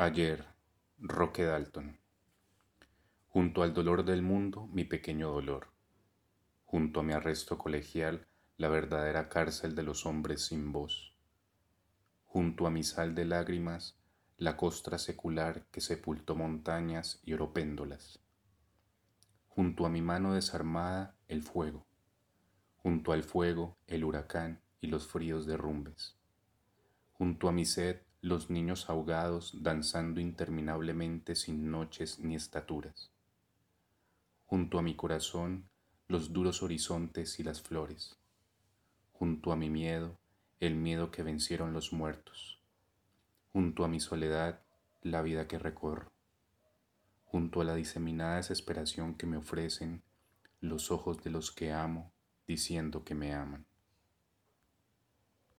Ayer, Roque Dalton. Junto al dolor del mundo, mi pequeño dolor. Junto a mi arresto colegial, la verdadera cárcel de los hombres sin voz. Junto a mi sal de lágrimas, la costra secular que sepultó montañas y oropéndolas. Junto a mi mano desarmada, el fuego. Junto al fuego, el huracán y los fríos derrumbes. Junto a mi sed, los niños ahogados danzando interminablemente sin noches ni estaturas. Junto a mi corazón los duros horizontes y las flores. Junto a mi miedo, el miedo que vencieron los muertos. Junto a mi soledad, la vida que recorro. Junto a la diseminada desesperación que me ofrecen los ojos de los que amo diciendo que me aman.